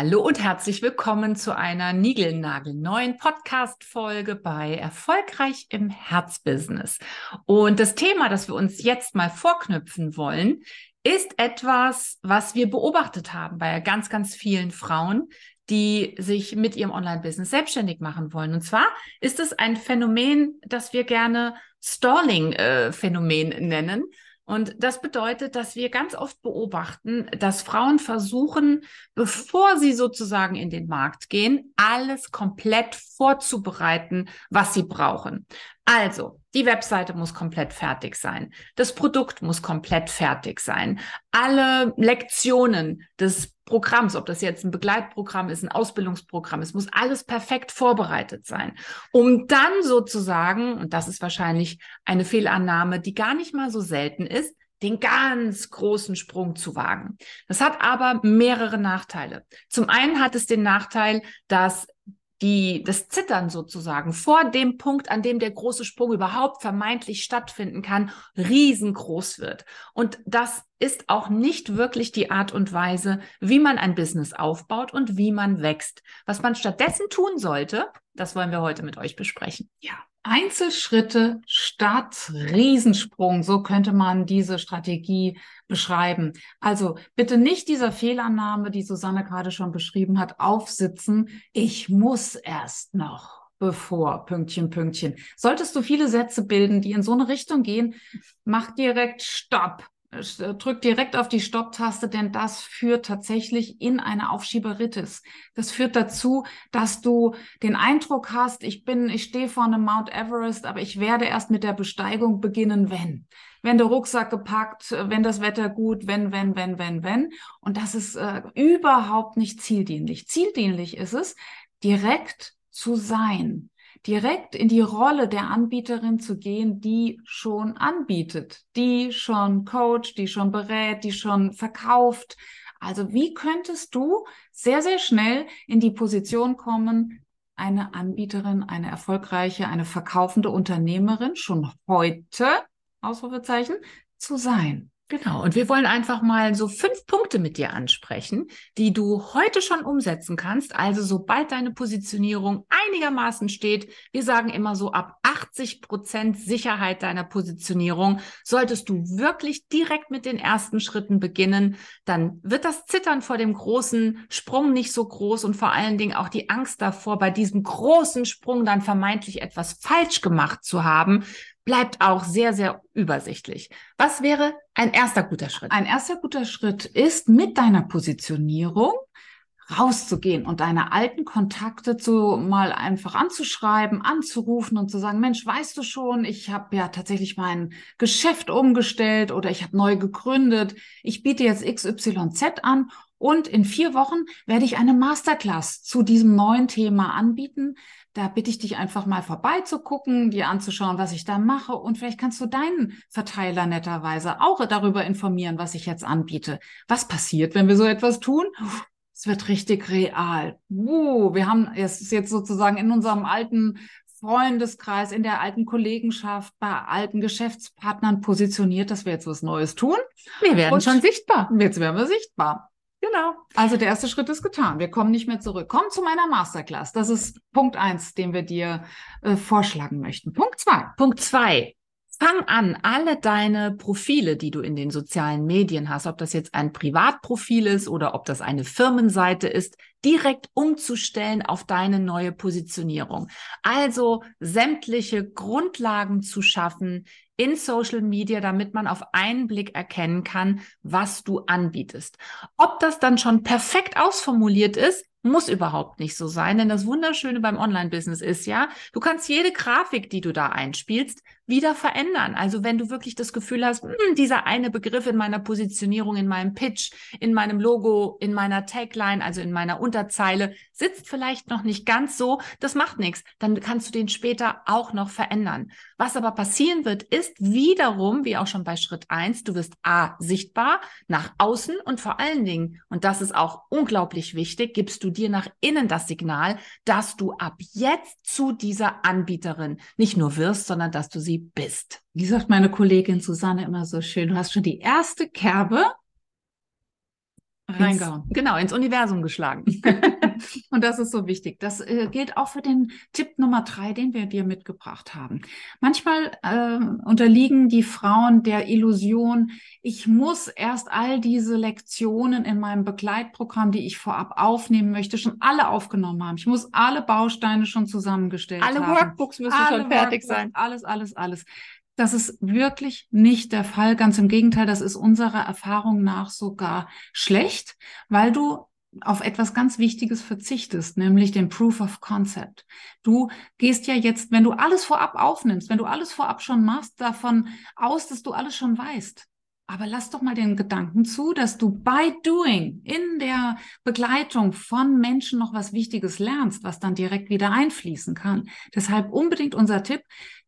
Hallo und herzlich willkommen zu einer Nigelnagel-neuen Podcast-Folge bei Erfolgreich im Herzbusiness. Und das Thema, das wir uns jetzt mal vorknüpfen wollen, ist etwas, was wir beobachtet haben bei ganz, ganz vielen Frauen, die sich mit ihrem Online-Business selbstständig machen wollen. Und zwar ist es ein Phänomen, das wir gerne Stalling-Phänomen äh, nennen. Und das bedeutet, dass wir ganz oft beobachten, dass Frauen versuchen, bevor sie sozusagen in den Markt gehen, alles komplett vorzubereiten, was sie brauchen. Also, die Webseite muss komplett fertig sein. Das Produkt muss komplett fertig sein. Alle Lektionen des Programms, ob das jetzt ein Begleitprogramm ist, ein Ausbildungsprogramm, es muss alles perfekt vorbereitet sein, um dann sozusagen, und das ist wahrscheinlich eine Fehlannahme, die gar nicht mal so selten ist, den ganz großen Sprung zu wagen. Das hat aber mehrere Nachteile. Zum einen hat es den Nachteil, dass die, das Zittern sozusagen vor dem Punkt, an dem der große Sprung überhaupt vermeintlich stattfinden kann, riesengroß wird. Und das ist auch nicht wirklich die Art und Weise, wie man ein Business aufbaut und wie man wächst. Was man stattdessen tun sollte, das wollen wir heute mit euch besprechen. Ja, Einzelschritte statt Riesensprung. So könnte man diese Strategie beschreiben. Also bitte nicht dieser Fehlannahme, die Susanne gerade schon beschrieben hat, aufsitzen. Ich muss erst noch bevor, Pünktchen, Pünktchen. Solltest du viele Sätze bilden, die in so eine Richtung gehen, mach direkt Stopp. Äh, drück direkt auf die Stopptaste, denn das führt tatsächlich in eine Aufschieberitis. Das führt dazu, dass du den Eindruck hast, ich bin, ich stehe vor einem Mount Everest, aber ich werde erst mit der Besteigung beginnen, wenn. Wenn der Rucksack gepackt, wenn das Wetter gut, wenn, wenn, wenn, wenn, wenn. Und das ist äh, überhaupt nicht zieldienlich. Zieldienlich ist es, direkt zu sein direkt in die Rolle der Anbieterin zu gehen, die schon anbietet, die schon coacht, die schon berät, die schon verkauft. Also wie könntest du sehr, sehr schnell in die Position kommen, eine Anbieterin, eine erfolgreiche, eine verkaufende Unternehmerin schon heute, Ausrufezeichen, zu sein? Genau. Und wir wollen einfach mal so fünf Punkte mit dir ansprechen, die du heute schon umsetzen kannst. Also sobald deine Positionierung einigermaßen steht, wir sagen immer so ab 80 Prozent Sicherheit deiner Positionierung, solltest du wirklich direkt mit den ersten Schritten beginnen. Dann wird das Zittern vor dem großen Sprung nicht so groß und vor allen Dingen auch die Angst davor, bei diesem großen Sprung dann vermeintlich etwas falsch gemacht zu haben, bleibt auch sehr, sehr übersichtlich. Was wäre ein erster guter Schritt? Ein erster guter Schritt ist, mit deiner Positionierung rauszugehen und deine alten Kontakte zu mal einfach anzuschreiben, anzurufen und zu sagen, Mensch, weißt du schon, ich habe ja tatsächlich mein Geschäft umgestellt oder ich habe neu gegründet. Ich biete jetzt XYZ an und in vier Wochen werde ich eine Masterclass zu diesem neuen Thema anbieten. Da bitte ich dich einfach mal vorbeizugucken, dir anzuschauen, was ich da mache. Und vielleicht kannst du deinen Verteiler netterweise auch darüber informieren, was ich jetzt anbiete. Was passiert, wenn wir so etwas tun? Es wird richtig real. Uh, wir haben es jetzt sozusagen in unserem alten Freundeskreis, in der alten Kollegenschaft, bei alten Geschäftspartnern positioniert, dass wir jetzt was Neues tun. Wir werden Und schon sichtbar. Jetzt werden wir sichtbar. Genau. Also der erste Schritt ist getan. Wir kommen nicht mehr zurück. Komm zu meiner Masterclass. Das ist Punkt eins, den wir dir äh, vorschlagen möchten. Punkt zwei. Punkt zwei. Fang an, alle deine Profile, die du in den sozialen Medien hast, ob das jetzt ein Privatprofil ist oder ob das eine Firmenseite ist, direkt umzustellen auf deine neue Positionierung. Also sämtliche Grundlagen zu schaffen in Social Media, damit man auf einen Blick erkennen kann, was du anbietest. Ob das dann schon perfekt ausformuliert ist, muss überhaupt nicht so sein, denn das Wunderschöne beim Online-Business ist ja, du kannst jede Grafik, die du da einspielst, wieder verändern. Also wenn du wirklich das Gefühl hast, hm, dieser eine Begriff in meiner Positionierung, in meinem Pitch, in meinem Logo, in meiner Tagline, also in meiner Unterzeile, sitzt vielleicht noch nicht ganz so, das macht nichts. Dann kannst du den später auch noch verändern. Was aber passieren wird, ist wiederum, wie auch schon bei Schritt eins, du wirst A, sichtbar nach außen und vor allen Dingen, und das ist auch unglaublich wichtig, gibst du dir nach innen das Signal, dass du ab jetzt zu dieser Anbieterin nicht nur wirst, sondern dass du sie bist. Wie sagt meine Kollegin Susanne immer so schön, du hast schon die erste Kerbe reingehauen. Genau, ins Universum geschlagen. und das ist so wichtig. Das äh, gilt auch für den Tipp Nummer drei, den wir dir mitgebracht haben. Manchmal äh, unterliegen die Frauen der Illusion, ich muss erst all diese Lektionen in meinem Begleitprogramm, die ich vorab aufnehmen möchte, schon alle aufgenommen haben. Ich muss alle Bausteine schon zusammengestellt alle haben. Alle Workbooks müssen alle schon fertig Workbooks, sein. Alles, alles, alles. Das ist wirklich nicht der Fall. Ganz im Gegenteil, das ist unserer Erfahrung nach sogar schlecht, weil du auf etwas ganz Wichtiges verzichtest, nämlich den Proof of Concept. Du gehst ja jetzt, wenn du alles vorab aufnimmst, wenn du alles vorab schon machst, davon aus, dass du alles schon weißt. Aber lass doch mal den Gedanken zu, dass du by doing in der Begleitung von Menschen noch was Wichtiges lernst, was dann direkt wieder einfließen kann. Deshalb unbedingt unser Tipp,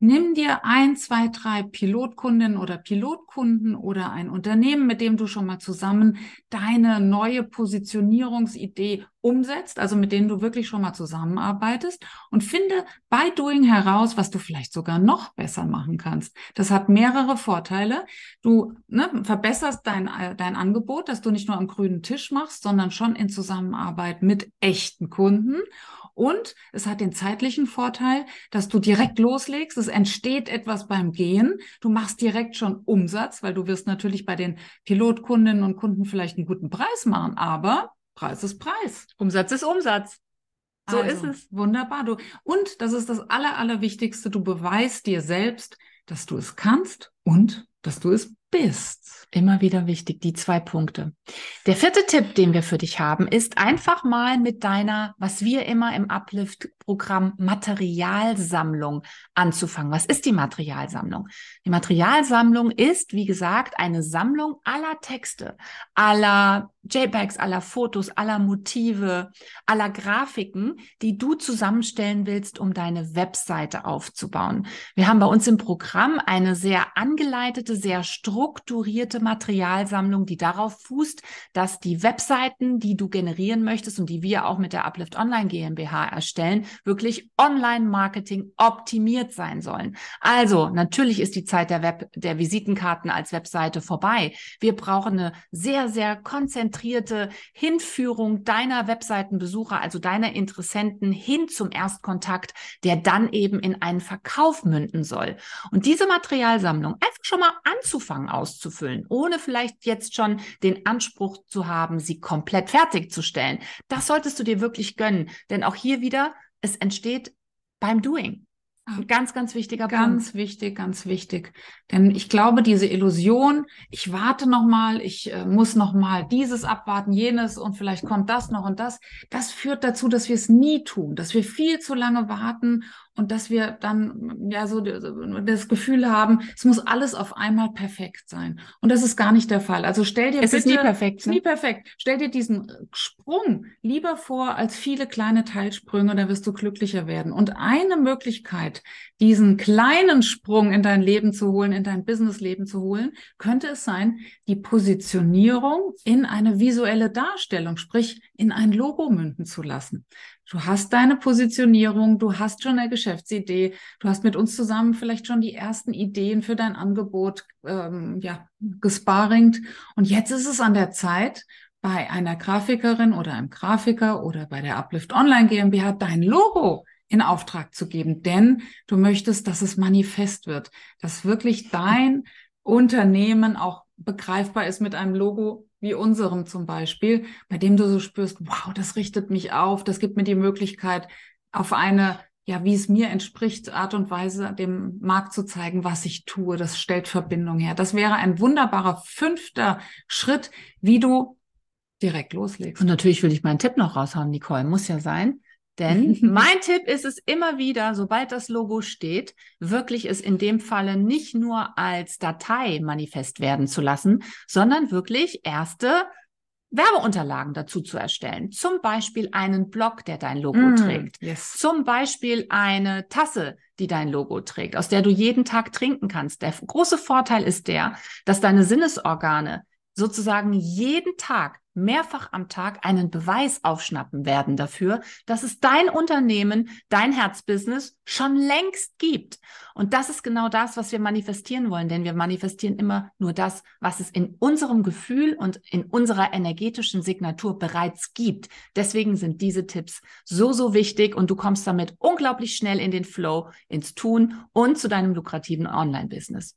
Nimm dir ein, zwei, drei Pilotkundinnen oder Pilotkunden oder ein Unternehmen, mit dem du schon mal zusammen deine neue Positionierungsidee umsetzt, also mit denen du wirklich schon mal zusammenarbeitest und finde by doing heraus, was du vielleicht sogar noch besser machen kannst. Das hat mehrere Vorteile. Du ne, verbesserst dein, dein Angebot, dass du nicht nur am grünen Tisch machst, sondern schon in Zusammenarbeit mit echten Kunden. Und es hat den zeitlichen Vorteil, dass du direkt loslegst. Es entsteht etwas beim Gehen. Du machst direkt schon Umsatz, weil du wirst natürlich bei den Pilotkundinnen und Kunden vielleicht einen guten Preis machen, aber Preis ist Preis. Umsatz ist Umsatz. So also, ist es. Wunderbar. Du, und das ist das Aller, Allerwichtigste. Du beweist dir selbst, dass du es kannst und dass du es bist. Immer wieder wichtig, die zwei Punkte. Der vierte Tipp, den wir für dich haben, ist einfach mal mit deiner, was wir immer im Uplift-Programm Materialsammlung anzufangen. Was ist die Materialsammlung? Die Materialsammlung ist, wie gesagt, eine Sammlung aller Texte, aller JPEGs, aller Fotos, aller Motive, aller Grafiken, die du zusammenstellen willst, um deine Webseite aufzubauen. Wir haben bei uns im Programm eine sehr angeleitete, sehr strukturierte Materialsammlung, die darauf fußt, dass die Webseiten, die du generieren möchtest und die wir auch mit der Uplift Online GmbH erstellen, wirklich Online-Marketing optimiert sein sollen. Also, natürlich ist die Zeit der Web, der Visitenkarten als Webseite vorbei. Wir brauchen eine sehr, sehr konzentrierte Hinführung deiner Webseitenbesucher, also deiner Interessenten hin zum Erstkontakt, der dann eben in einen Verkauf münden soll. Und diese Materialsammlung einfach schon mal anzufangen auszufüllen, ohne vielleicht jetzt schon den Anspruch zu haben, sie komplett fertigzustellen. Das solltest du dir wirklich gönnen, denn auch hier wieder, es entsteht beim Doing. Ein ganz, ganz wichtiger ganz Punkt. Ganz wichtig, ganz wichtig. Denn ich glaube, diese Illusion, ich warte noch mal, ich äh, muss noch mal dieses abwarten, jenes und vielleicht kommt das noch und das, das führt dazu, dass wir es nie tun, dass wir viel zu lange warten und dass wir dann ja so das Gefühl haben, es muss alles auf einmal perfekt sein. Und das ist gar nicht der Fall. Also stell dir es bitte, ist nie perfekt. Ne? Nie perfekt. Stell dir diesen Sprung lieber vor als viele kleine Teilsprünge, da wirst du glücklicher werden. Und eine Möglichkeit, diesen kleinen Sprung in dein Leben zu holen, in dein Businessleben zu holen, könnte es sein, die Positionierung in eine visuelle Darstellung, sprich in ein Logo münden zu lassen. Du hast deine Positionierung, du hast schon eine Geschäftsidee, du hast mit uns zusammen vielleicht schon die ersten Ideen für dein Angebot ähm, ja, gesparingt. Und jetzt ist es an der Zeit, bei einer Grafikerin oder einem Grafiker oder bei der Uplift Online GmbH dein Logo in Auftrag zu geben, denn du möchtest, dass es manifest wird, dass wirklich dein Unternehmen auch begreifbar ist mit einem Logo, wie unserem zum Beispiel, bei dem du so spürst, wow, das richtet mich auf, das gibt mir die Möglichkeit, auf eine, ja, wie es mir entspricht, Art und Weise dem Markt zu zeigen, was ich tue. Das stellt Verbindung her. Das wäre ein wunderbarer fünfter Schritt, wie du direkt loslegst. Und natürlich will ich meinen Tipp noch raushauen, Nicole. Muss ja sein. Denn mein Tipp ist es immer wieder, sobald das Logo steht, wirklich es in dem Falle nicht nur als Datei manifest werden zu lassen, sondern wirklich erste Werbeunterlagen dazu zu erstellen. Zum Beispiel einen Blog, der dein Logo mm, trägt. Yes. Zum Beispiel eine Tasse, die dein Logo trägt, aus der du jeden Tag trinken kannst. Der große Vorteil ist der, dass deine Sinnesorgane sozusagen jeden Tag mehrfach am Tag einen Beweis aufschnappen werden dafür, dass es dein Unternehmen, dein Herzbusiness schon längst gibt. Und das ist genau das, was wir manifestieren wollen, denn wir manifestieren immer nur das, was es in unserem Gefühl und in unserer energetischen Signatur bereits gibt. Deswegen sind diese Tipps so, so wichtig und du kommst damit unglaublich schnell in den Flow, ins Tun und zu deinem lukrativen Online-Business.